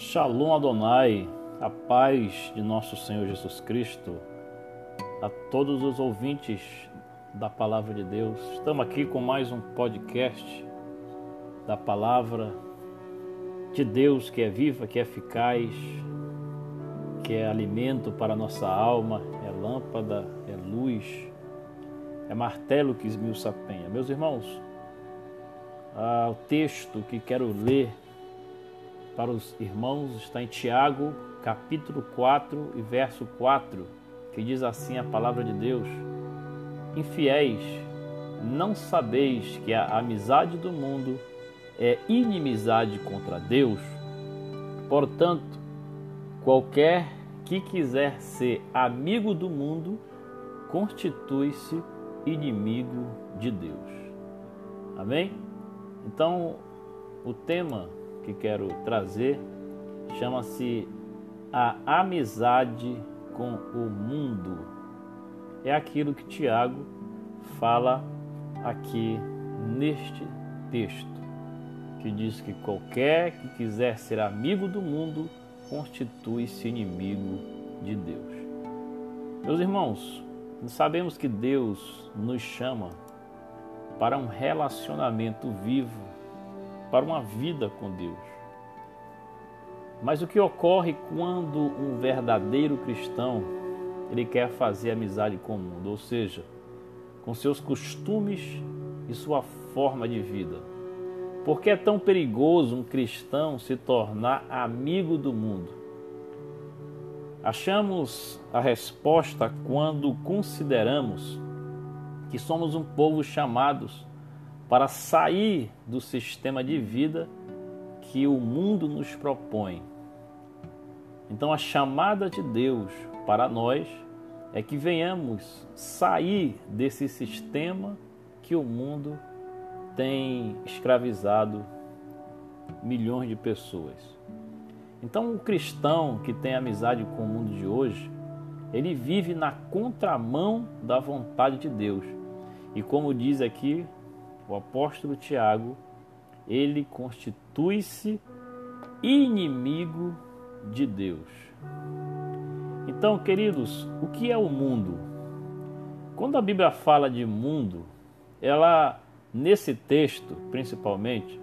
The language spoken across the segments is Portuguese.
Shalom Adonai, a paz de nosso Senhor Jesus Cristo, a todos os ouvintes da Palavra de Deus. Estamos aqui com mais um podcast da Palavra de Deus que é viva, que é eficaz, que é alimento para a nossa alma, é lâmpada, é luz, é martelo que esmiuça a penha. Meus irmãos, ah, o texto que quero ler para os irmãos está em Tiago, capítulo 4 e verso 4, que diz assim a palavra de Deus: Infiéis, não sabeis que a amizade do mundo é inimizade contra Deus? Portanto, qualquer que quiser ser amigo do mundo constitui-se inimigo de Deus. Amém? Então, o tema que quero trazer chama-se A Amizade com o Mundo. É aquilo que Tiago fala aqui neste texto, que diz que qualquer que quiser ser amigo do mundo constitui-se inimigo de Deus. Meus irmãos, sabemos que Deus nos chama para um relacionamento vivo para uma vida com Deus. Mas o que ocorre quando um verdadeiro cristão ele quer fazer amizade com o mundo, ou seja, com seus costumes e sua forma de vida? Por que é tão perigoso um cristão se tornar amigo do mundo? Achamos a resposta quando consideramos que somos um povo chamados para sair do sistema de vida que o mundo nos propõe. Então, a chamada de Deus para nós é que venhamos sair desse sistema que o mundo tem escravizado milhões de pessoas. Então, o cristão que tem amizade com o mundo de hoje, ele vive na contramão da vontade de Deus. E como diz aqui o apóstolo Tiago, ele constitui-se inimigo de Deus. Então, queridos, o que é o mundo? Quando a Bíblia fala de mundo, ela, nesse texto principalmente,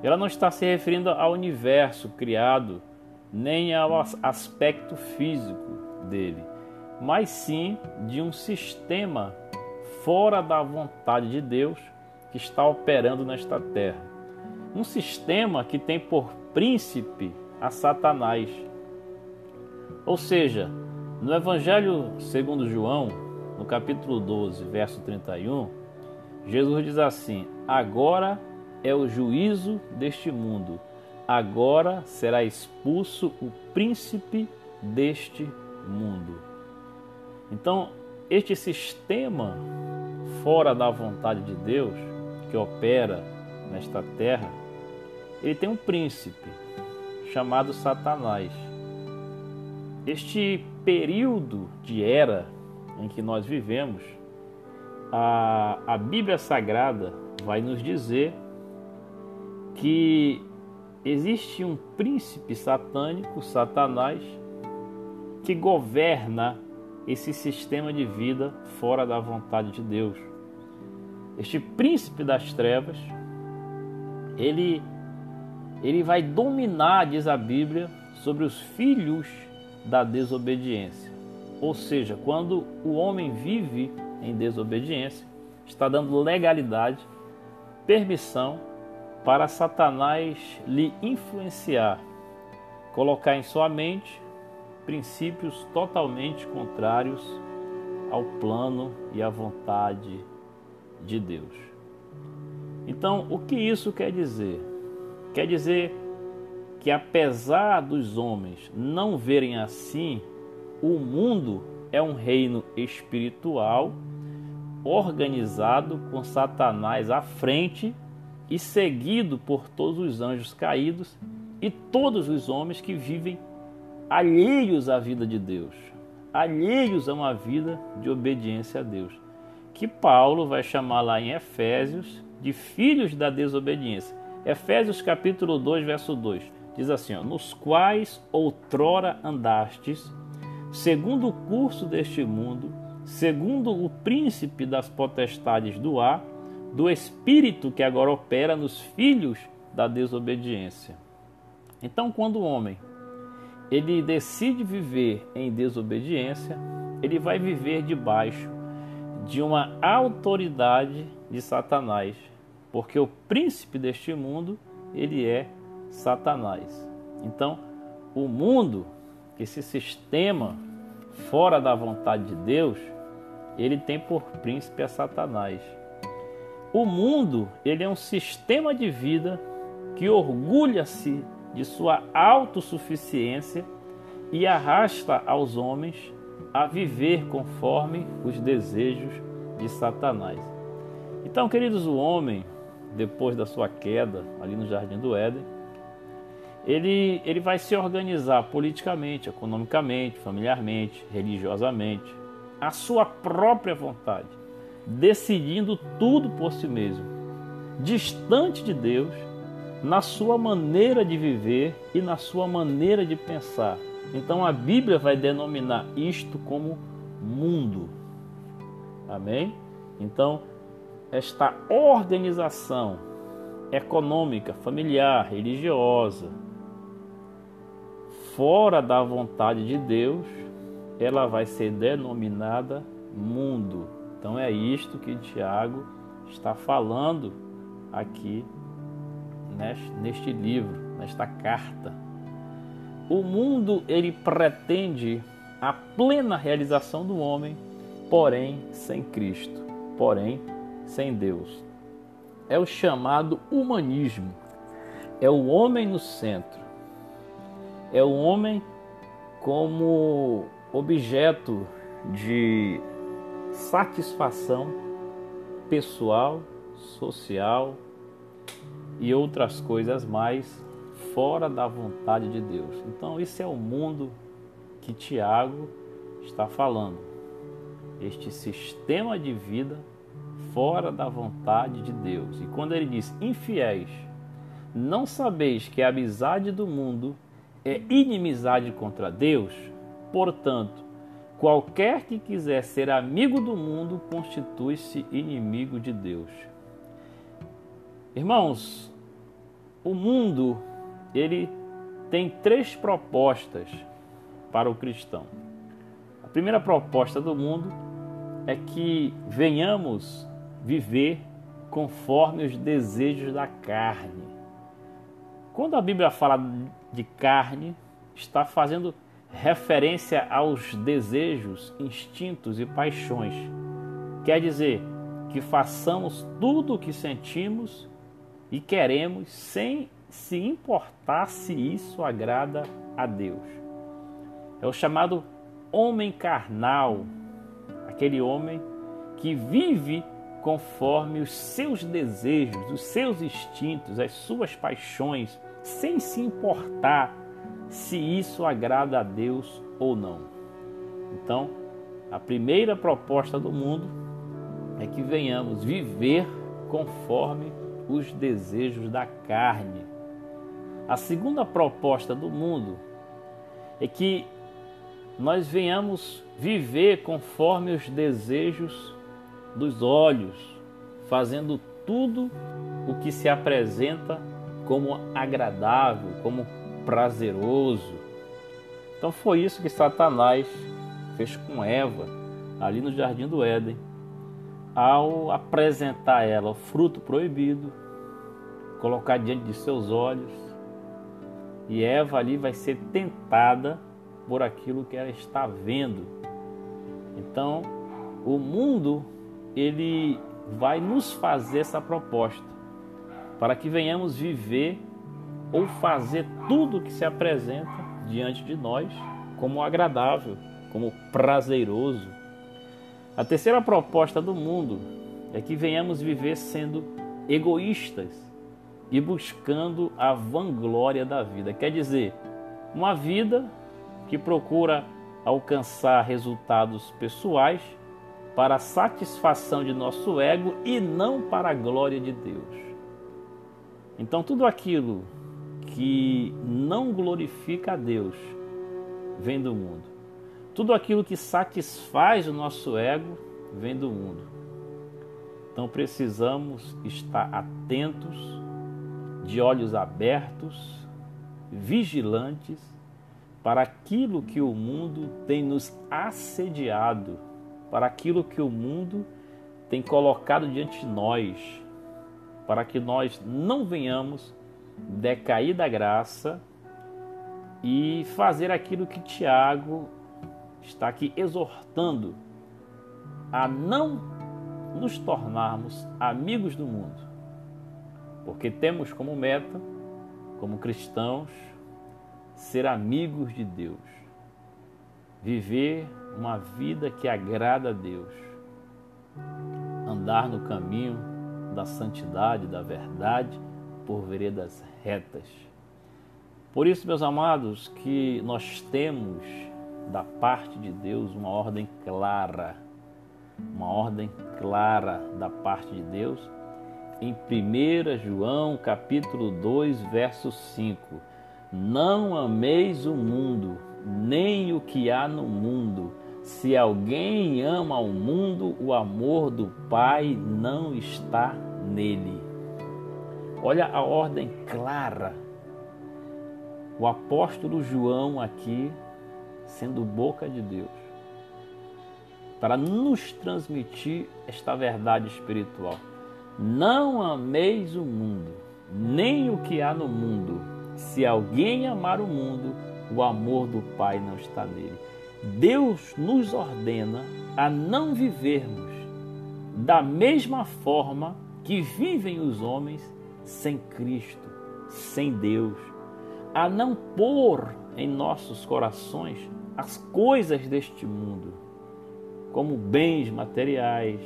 ela não está se referindo ao universo criado, nem ao aspecto físico dele, mas sim de um sistema fora da vontade de Deus que está operando nesta terra. Um sistema que tem por príncipe a Satanás. Ou seja, no Evangelho segundo João, no capítulo 12, verso 31, Jesus diz assim: Agora é o juízo deste mundo, agora será expulso o príncipe deste mundo. Então, este sistema fora da vontade de Deus, que opera nesta terra, ele tem um príncipe chamado Satanás. Este período de era em que nós vivemos, a, a Bíblia Sagrada vai nos dizer que existe um príncipe satânico, Satanás, que governa esse sistema de vida fora da vontade de Deus este príncipe das trevas, ele, ele vai dominar, diz a Bíblia, sobre os filhos da desobediência. Ou seja, quando o homem vive em desobediência, está dando legalidade, permissão para Satanás lhe influenciar, colocar em sua mente princípios totalmente contrários ao plano e à vontade de Deus. Então, o que isso quer dizer? Quer dizer que, apesar dos homens não verem assim, o mundo é um reino espiritual organizado com Satanás à frente e seguido por todos os anjos caídos e todos os homens que vivem alheios à vida de Deus, alheios a uma vida de obediência a Deus que Paulo vai chamar lá em Efésios de filhos da desobediência. Efésios capítulo 2, verso 2. diz assim: ó, nos quais outrora andastes, segundo o curso deste mundo, segundo o príncipe das potestades do ar, do espírito que agora opera nos filhos da desobediência. Então, quando o homem ele decide viver em desobediência, ele vai viver debaixo de uma autoridade de Satanás, porque o príncipe deste mundo, ele é Satanás. Então, o mundo, esse sistema fora da vontade de Deus, ele tem por príncipe a Satanás. O mundo, ele é um sistema de vida que orgulha-se de sua autossuficiência e arrasta aos homens a viver conforme os desejos de Satanás. Então, queridos, o homem, depois da sua queda ali no jardim do Éden, ele, ele vai se organizar politicamente, economicamente, familiarmente, religiosamente, à sua própria vontade, decidindo tudo por si mesmo, distante de Deus, na sua maneira de viver e na sua maneira de pensar. Então a Bíblia vai denominar isto como mundo. Amém? Então, esta organização econômica, familiar, religiosa, fora da vontade de Deus, ela vai ser denominada mundo. Então é isto que Tiago está falando aqui neste livro, nesta carta. O mundo ele pretende a plena realização do homem, porém sem Cristo, porém sem Deus. É o chamado humanismo. É o homem no centro. É o homem como objeto de satisfação pessoal, social, e outras coisas mais fora da vontade de Deus. Então, esse é o mundo que Tiago está falando. Este sistema de vida fora da vontade de Deus. E quando ele diz infiéis, não sabeis que a amizade do mundo é inimizade contra Deus? Portanto, qualquer que quiser ser amigo do mundo constitui-se inimigo de Deus. Irmãos, o mundo ele tem três propostas para o cristão. A primeira proposta do mundo é que venhamos viver conforme os desejos da carne. Quando a Bíblia fala de carne, está fazendo referência aos desejos, instintos e paixões. Quer dizer que façamos tudo o que sentimos e queremos sem se importar se isso agrada a Deus. É o chamado homem carnal, aquele homem que vive conforme os seus desejos, os seus instintos, as suas paixões, sem se importar se isso agrada a Deus ou não. Então, a primeira proposta do mundo é que venhamos viver conforme os desejos da carne. A segunda proposta do mundo é que nós venhamos viver conforme os desejos dos olhos, fazendo tudo o que se apresenta como agradável, como prazeroso. Então foi isso que Satanás fez com Eva ali no jardim do Éden ao apresentar ela o fruto proibido, colocar diante de seus olhos, e Eva ali vai ser tentada por aquilo que ela está vendo. Então, o mundo ele vai nos fazer essa proposta para que venhamos viver ou fazer tudo que se apresenta diante de nós como agradável, como prazeroso, a terceira proposta do mundo é que venhamos viver sendo egoístas e buscando a vanglória da vida. Quer dizer, uma vida que procura alcançar resultados pessoais para a satisfação de nosso ego e não para a glória de Deus. Então, tudo aquilo que não glorifica a Deus vem do mundo. Tudo aquilo que satisfaz o nosso ego vem do mundo. Então precisamos estar atentos, de olhos abertos, vigilantes para aquilo que o mundo tem nos assediado, para aquilo que o mundo tem colocado diante de nós, para que nós não venhamos decair da graça e fazer aquilo que Tiago está aqui exortando a não nos tornarmos amigos do mundo, porque temos como meta, como cristãos, ser amigos de Deus, viver uma vida que agrada a Deus, andar no caminho da santidade, da verdade, por veredas retas. Por isso, meus amados, que nós temos da parte de Deus uma ordem clara, uma ordem clara da parte de Deus em 1 João capítulo 2, verso 5. Não ameis o mundo, nem o que há no mundo. Se alguém ama o mundo, o amor do Pai não está nele. Olha a ordem clara. O apóstolo João aqui sendo boca de Deus, para nos transmitir esta verdade espiritual. Não ameis o mundo, nem o que há no mundo. Se alguém amar o mundo, o amor do Pai não está nele. Deus nos ordena a não vivermos da mesma forma que vivem os homens sem Cristo, sem Deus, a não pôr em nossos corações as coisas deste mundo, como bens materiais,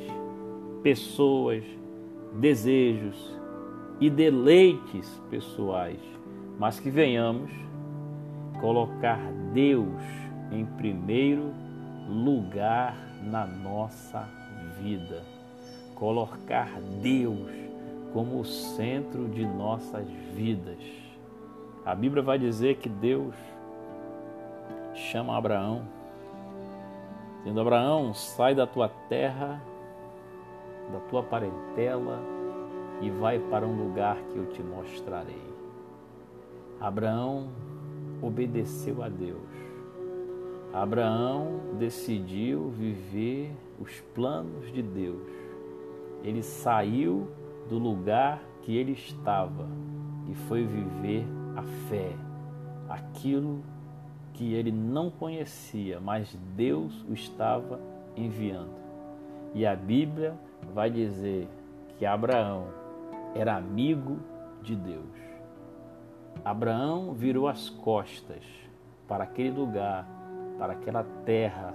pessoas, desejos e deleites pessoais, mas que venhamos colocar Deus em primeiro lugar na nossa vida, colocar Deus como o centro de nossas vidas. A Bíblia vai dizer que Deus chama Abraão, dizendo: Abraão, sai da tua terra, da tua parentela e vai para um lugar que eu te mostrarei. Abraão obedeceu a Deus. Abraão decidiu viver os planos de Deus. Ele saiu do lugar que ele estava e foi viver a fé, aquilo que ele não conhecia, mas Deus o estava enviando. E a Bíblia vai dizer que Abraão era amigo de Deus. Abraão virou as costas para aquele lugar, para aquela terra,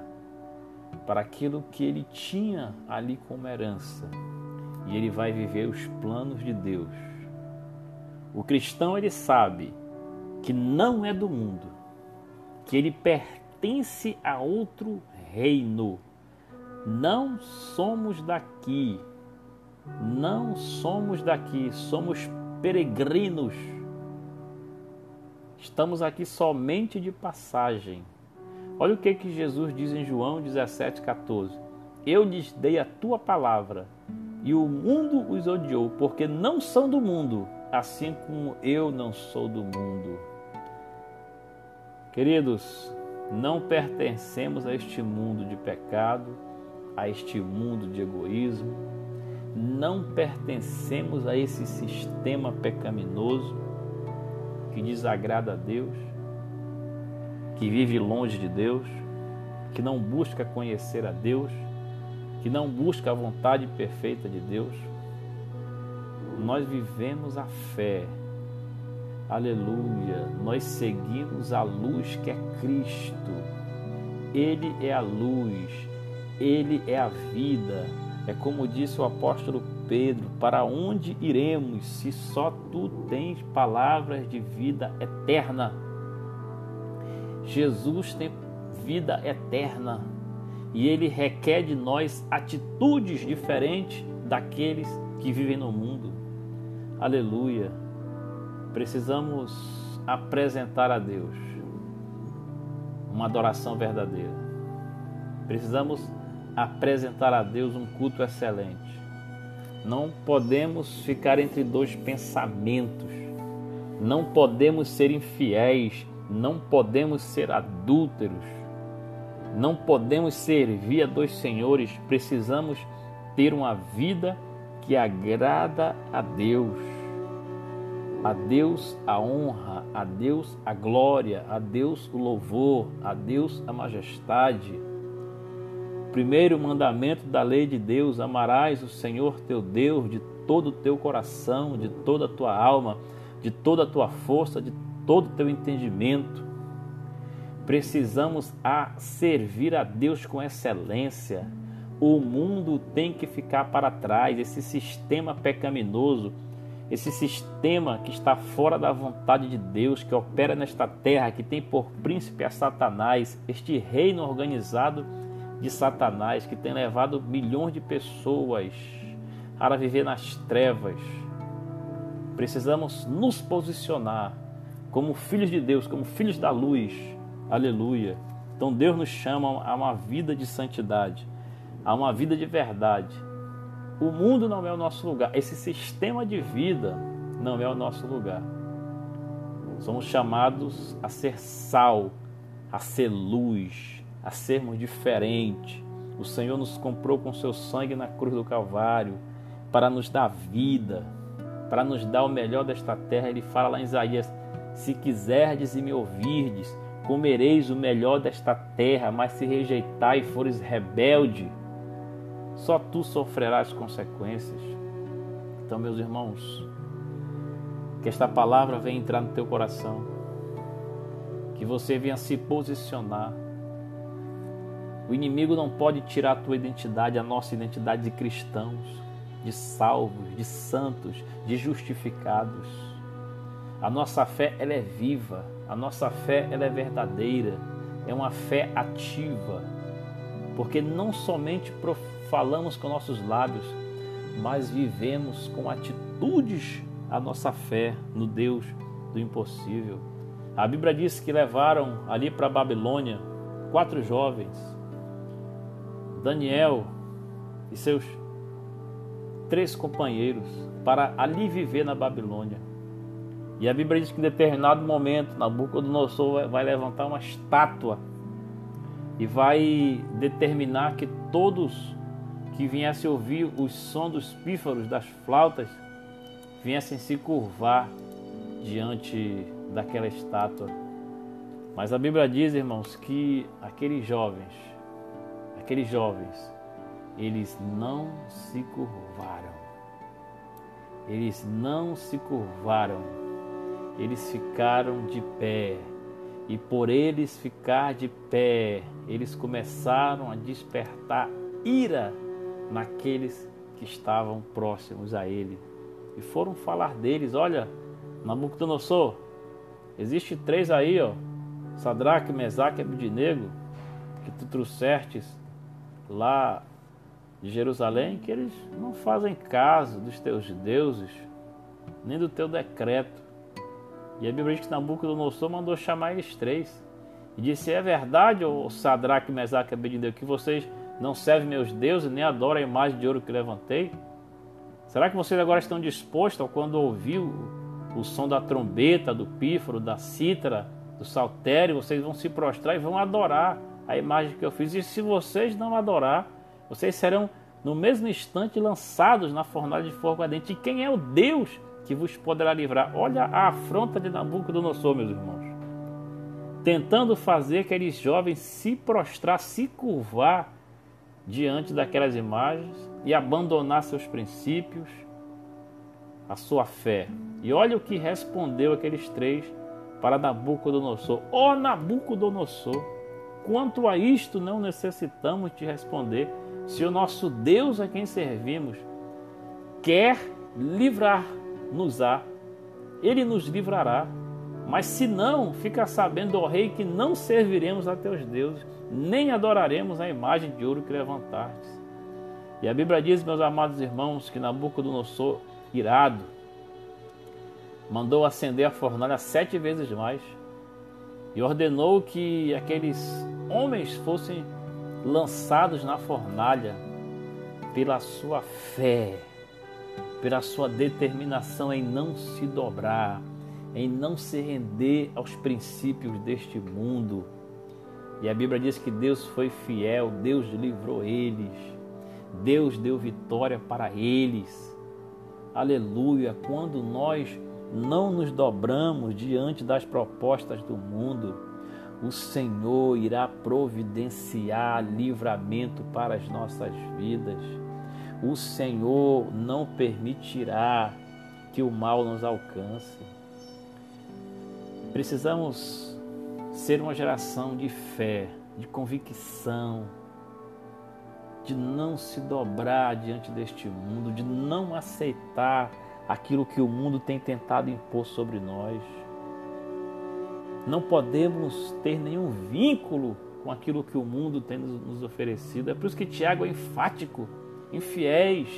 para aquilo que ele tinha ali como herança. E ele vai viver os planos de Deus. O cristão ele sabe que não é do mundo, que ele pertence a outro reino. Não somos daqui, não somos daqui, somos peregrinos. Estamos aqui somente de passagem. Olha o que, que Jesus diz em João 17,14: Eu lhes dei a tua palavra, e o mundo os odiou, porque não são do mundo, assim como eu não sou do mundo. Queridos, não pertencemos a este mundo de pecado, a este mundo de egoísmo, não pertencemos a esse sistema pecaminoso que desagrada a Deus, que vive longe de Deus, que não busca conhecer a Deus, que não busca a vontade perfeita de Deus. Nós vivemos a fé Aleluia. Nós seguimos a luz que é Cristo. Ele é a luz, ele é a vida. É como disse o apóstolo Pedro: para onde iremos se só tu tens palavras de vida eterna? Jesus tem vida eterna e ele requer de nós atitudes diferentes daqueles que vivem no mundo. Aleluia. Precisamos apresentar a Deus uma adoração verdadeira. Precisamos apresentar a Deus um culto excelente. Não podemos ficar entre dois pensamentos. Não podemos ser infiéis. Não podemos ser adúlteros. Não podemos servir a dois senhores. Precisamos ter uma vida que agrada a Deus. A Deus a honra, a Deus a glória, a Deus o louvor, a Deus a majestade. Primeiro mandamento da lei de Deus: amarás o Senhor teu Deus de todo o teu coração, de toda a tua alma, de toda a tua força, de todo o teu entendimento. Precisamos a servir a Deus com excelência. O mundo tem que ficar para trás, esse sistema pecaminoso esse sistema que está fora da vontade de Deus, que opera nesta terra, que tem por príncipe a Satanás, este reino organizado de Satanás, que tem levado milhões de pessoas para viver nas trevas. Precisamos nos posicionar como filhos de Deus, como filhos da luz. Aleluia. Então Deus nos chama a uma vida de santidade, a uma vida de verdade o mundo não é o nosso lugar. Esse sistema de vida não é o nosso lugar. Somos chamados a ser sal, a ser luz, a sermos diferentes. O Senhor nos comprou com seu sangue na cruz do Calvário para nos dar vida, para nos dar o melhor desta terra. Ele fala lá em Isaías: Se quiserdes e me ouvirdes, comereis o melhor desta terra, mas se rejeitar e fores rebelde, só tu sofrerás consequências. Então, meus irmãos, que esta palavra venha entrar no teu coração, que você venha se posicionar. O inimigo não pode tirar a tua identidade, a nossa identidade de cristãos, de salvos, de santos, de justificados. A nossa fé ela é viva, a nossa fé ela é verdadeira, é uma fé ativa, porque não somente falamos com nossos lábios, mas vivemos com atitudes a nossa fé no Deus do impossível. A Bíblia diz que levaram ali para a Babilônia quatro jovens, Daniel e seus três companheiros, para ali viver na Babilônia. E a Bíblia diz que em determinado momento Nabucodonosor vai levantar uma estátua e vai determinar que todos que viesse ouvir o som dos pífaros, das flautas, viessem se curvar diante daquela estátua. Mas a Bíblia diz, irmãos, que aqueles jovens, aqueles jovens, eles não se curvaram. Eles não se curvaram. Eles ficaram de pé. E por eles ficar de pé, eles começaram a despertar ira naqueles que estavam próximos a ele e foram falar deles: Olha, Nabucodonosor, existe três aí, ó, Sadraque, Mesaque e Abidinego, que tu trouxestes lá de Jerusalém, que eles não fazem caso dos teus deuses, nem do teu decreto. E a Bíblia diz que Nabucodonosor mandou chamar eles três. E disse: É verdade, ô Sadraque, Mesaque e Abidinego, que vocês não serve meus deuses, nem adora a imagem de ouro que levantei? Será que vocês agora estão dispostos, quando ouvir o, som da trombeta, do pífaro, da cítara, do saltério, vocês vão se prostrar e vão adorar a imagem que eu fiz? E se vocês não adorar, vocês serão no mesmo instante lançados na fornalha de fogo ardente. E quem é o Deus que vos poderá livrar? Olha a afronta de Nabucodonosor, meus irmãos. Tentando fazer aqueles jovens se prostrar, se curvar diante daquelas imagens e abandonar seus princípios, a sua fé. E olha o que respondeu aqueles três para Nabucodonosor: Ó oh, Nabucodonosor, quanto a isto não necessitamos te responder, se o nosso Deus a quem servimos quer livrar-nos-á, ele nos livrará. Mas se não, fica sabendo, ó rei, que não serviremos a teus deuses, nem adoraremos a imagem de ouro que levantastes. E a Bíblia diz, meus amados irmãos, que Nabucodonosor, irado, mandou acender a fornalha sete vezes mais e ordenou que aqueles homens fossem lançados na fornalha pela sua fé, pela sua determinação em não se dobrar, em não se render aos princípios deste mundo. E a Bíblia diz que Deus foi fiel, Deus livrou eles, Deus deu vitória para eles. Aleluia! Quando nós não nos dobramos diante das propostas do mundo, o Senhor irá providenciar livramento para as nossas vidas. O Senhor não permitirá que o mal nos alcance. Precisamos ser uma geração de fé, de convicção, de não se dobrar diante deste mundo, de não aceitar aquilo que o mundo tem tentado impor sobre nós. Não podemos ter nenhum vínculo com aquilo que o mundo tem nos oferecido. É por isso que Tiago é enfático: infiéis,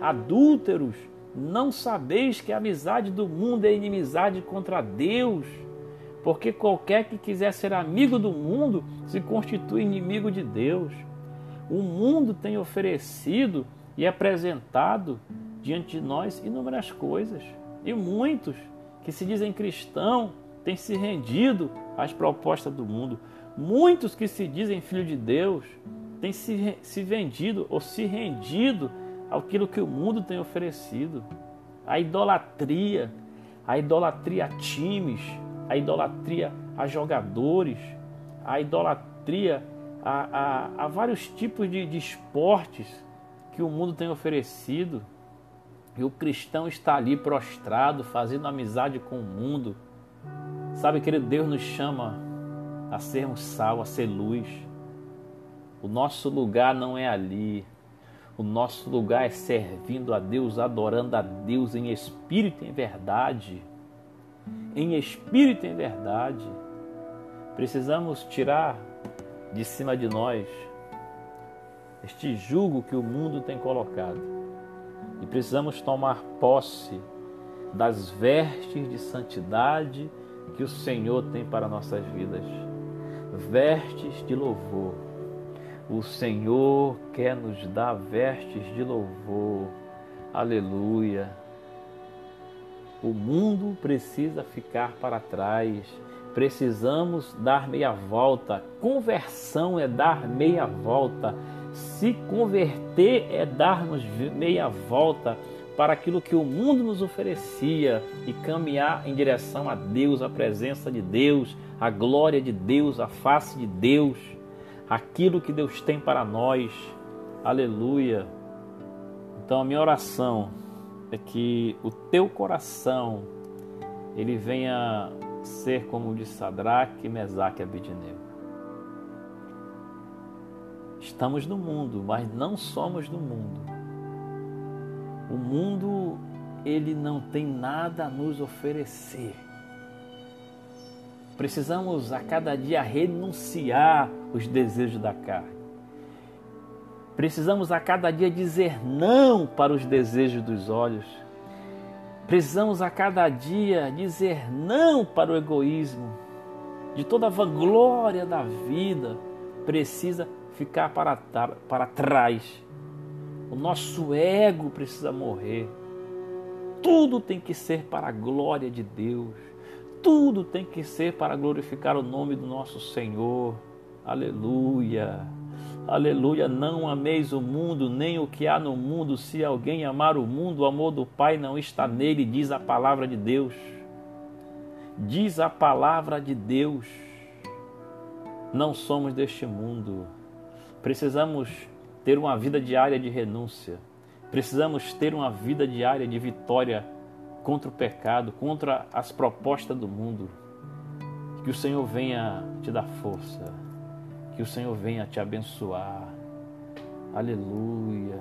adúlteros, não sabeis que a amizade do mundo é inimizade contra Deus. Porque qualquer que quiser ser amigo do mundo se constitui inimigo de Deus. O mundo tem oferecido e apresentado diante de nós inúmeras coisas. E muitos que se dizem cristãos têm se rendido às propostas do mundo. Muitos que se dizem filho de Deus têm se, se vendido ou se rendido àquilo que o mundo tem oferecido. A idolatria, a idolatria a times, a idolatria a jogadores, a idolatria a, a, a vários tipos de, de esportes que o mundo tem oferecido. E o cristão está ali prostrado, fazendo amizade com o mundo. Sabe, querido, Deus nos chama a sermos sal, a ser luz. O nosso lugar não é ali. O nosso lugar é servindo a Deus, adorando a Deus em espírito e em verdade. Em espírito e em verdade. Precisamos tirar de cima de nós este jugo que o mundo tem colocado e precisamos tomar posse das vestes de santidade que o Senhor tem para nossas vidas. Vestes de louvor. O Senhor quer nos dar vestes de louvor. Aleluia. O mundo precisa ficar para trás. Precisamos dar meia volta. Conversão é dar meia volta. Se converter é darmos meia volta para aquilo que o mundo nos oferecia e caminhar em direção a Deus, a presença de Deus, a glória de Deus, a face de Deus, aquilo que Deus tem para nós. Aleluia. Então a minha oração é que o teu coração ele venha ser como o de Sadraque, Mesaque e Abidineu. Estamos no mundo, mas não somos do mundo. O mundo, ele não tem nada a nos oferecer. Precisamos a cada dia renunciar os desejos da carne. Precisamos a cada dia dizer não para os desejos dos olhos. Precisamos a cada dia dizer não para o egoísmo. De toda a vanglória da vida, precisa ficar para, para trás. O nosso ego precisa morrer. Tudo tem que ser para a glória de Deus. Tudo tem que ser para glorificar o nome do nosso Senhor. Aleluia. Aleluia. Não ameis o mundo, nem o que há no mundo. Se alguém amar o mundo, o amor do Pai não está nele, diz a palavra de Deus. Diz a palavra de Deus. Não somos deste mundo. Precisamos ter uma vida diária de renúncia. Precisamos ter uma vida diária de vitória contra o pecado, contra as propostas do mundo. Que o Senhor venha te dar força. Que o Senhor venha te abençoar. Aleluia.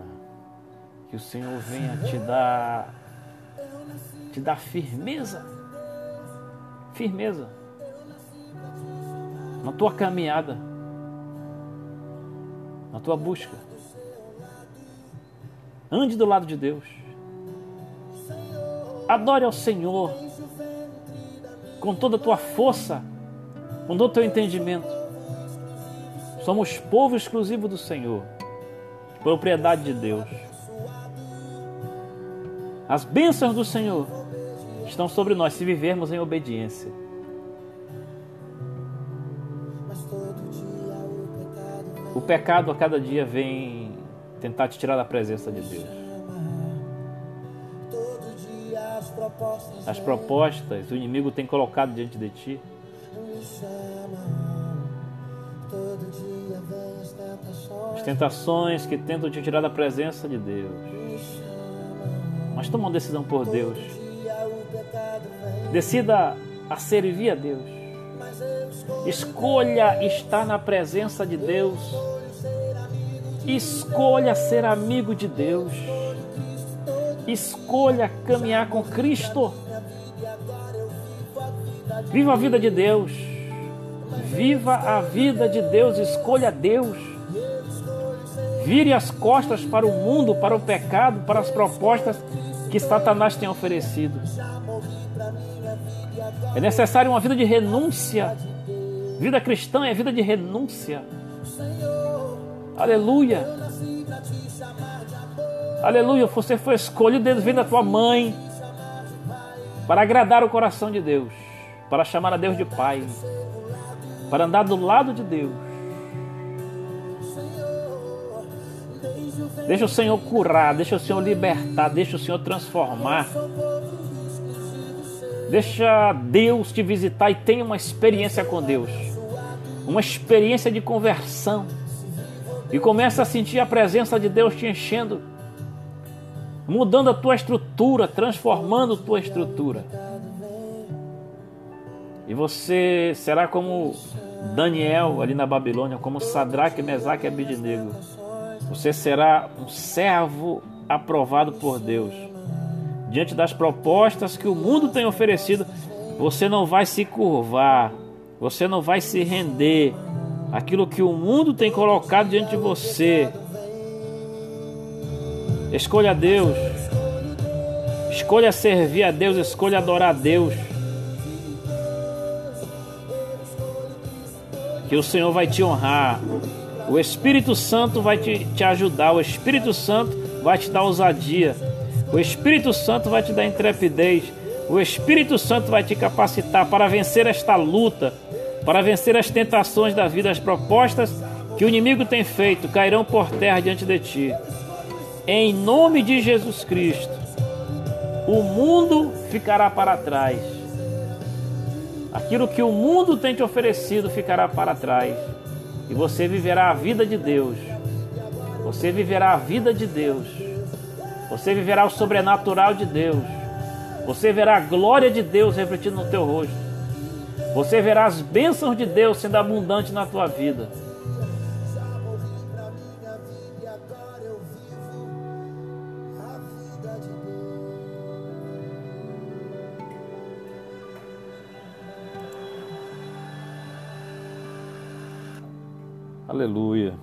Que o Senhor venha te dar te dar firmeza. Firmeza na tua caminhada na tua busca. Ande do lado de Deus. Adore ao Senhor com toda a tua força, com todo o teu entendimento. Somos povo exclusivo do Senhor, propriedade de Deus. As bênçãos do Senhor estão sobre nós se vivermos em obediência. O pecado a cada dia vem tentar te tirar da presença de Deus. As propostas o inimigo tem colocado diante de ti. As tentações que tentam te tirar da presença de Deus. Mas toma uma decisão por Deus. Decida a servir a Deus. Escolha estar na presença de Deus. Escolha ser amigo de Deus. Escolha caminhar com Cristo. Viva a vida de Deus. Viva a vida de Deus. Escolha Deus. Vire as costas para o mundo, para o pecado, para as propostas que Satanás tem oferecido. É necessário uma vida de renúncia. Vida cristã é vida de renúncia. Aleluia. Aleluia. Você foi escolhido dentro da tua mãe para agradar o coração de Deus, para chamar a Deus de Pai, para andar do lado de Deus. Deixa o Senhor curar, deixa o Senhor libertar, deixa o Senhor transformar. Deixa Deus te visitar e tenha uma experiência com Deus. Uma experiência de conversão. E começa a sentir a presença de Deus te enchendo, mudando a tua estrutura, transformando a tua estrutura. E você será como Daniel ali na Babilônia, como Sadraque, Mesaque e Abidnego você será um servo aprovado por Deus. Diante das propostas que o mundo tem oferecido, você não vai se curvar, você não vai se render. Aquilo que o mundo tem colocado diante de você. Escolha Deus. Escolha servir a Deus, escolha adorar a Deus. Que o Senhor vai te honrar. O Espírito Santo vai te, te ajudar, o Espírito Santo vai te dar ousadia, o Espírito Santo vai te dar intrepidez, o Espírito Santo vai te capacitar para vencer esta luta, para vencer as tentações da vida, as propostas que o inimigo tem feito cairão por terra diante de ti. Em nome de Jesus Cristo, o mundo ficará para trás. Aquilo que o mundo tem te oferecido ficará para trás e você viverá a vida de Deus. Você viverá a vida de Deus. Você viverá o sobrenatural de Deus. Você verá a glória de Deus refletindo no teu rosto. Você verá as bênçãos de Deus sendo abundantes na tua vida. Aleluia.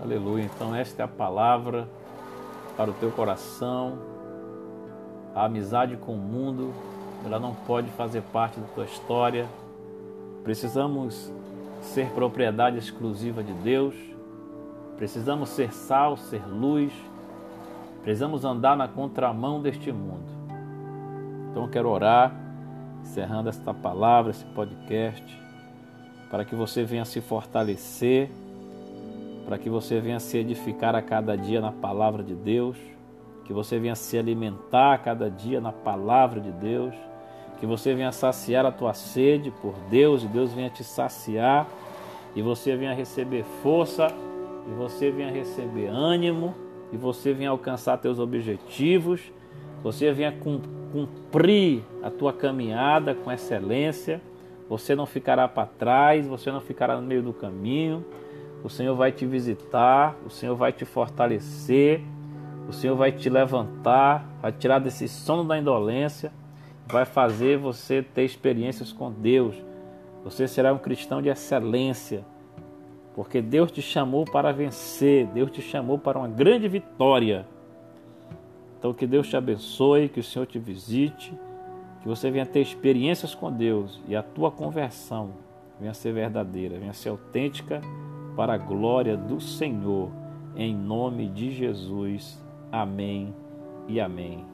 Aleluia. Então, esta é a palavra para o teu coração. A amizade com o mundo, ela não pode fazer parte da tua história. Precisamos ser propriedade exclusiva de Deus. Precisamos ser sal, ser luz. Precisamos andar na contramão deste mundo. Então, eu quero orar, encerrando esta palavra, esse podcast para que você venha se fortalecer, para que você venha se edificar a cada dia na palavra de Deus, que você venha se alimentar a cada dia na palavra de Deus, que você venha saciar a tua sede por Deus e Deus venha te saciar e você venha receber força e você venha receber ânimo e você venha alcançar teus objetivos, você venha cumprir a tua caminhada com excelência você não ficará para trás, você não ficará no meio do caminho. O Senhor vai te visitar, o Senhor vai te fortalecer, o Senhor vai te levantar, vai tirar desse sono da indolência, vai fazer você ter experiências com Deus. Você será um cristão de excelência, porque Deus te chamou para vencer, Deus te chamou para uma grande vitória. Então que Deus te abençoe, que o Senhor te visite Que você venha ter experiências com Deus e a tua conversão venha ser verdadeira, venha ser autêntica para a glória do Senhor. Em nome de Jesus. Amém e amém.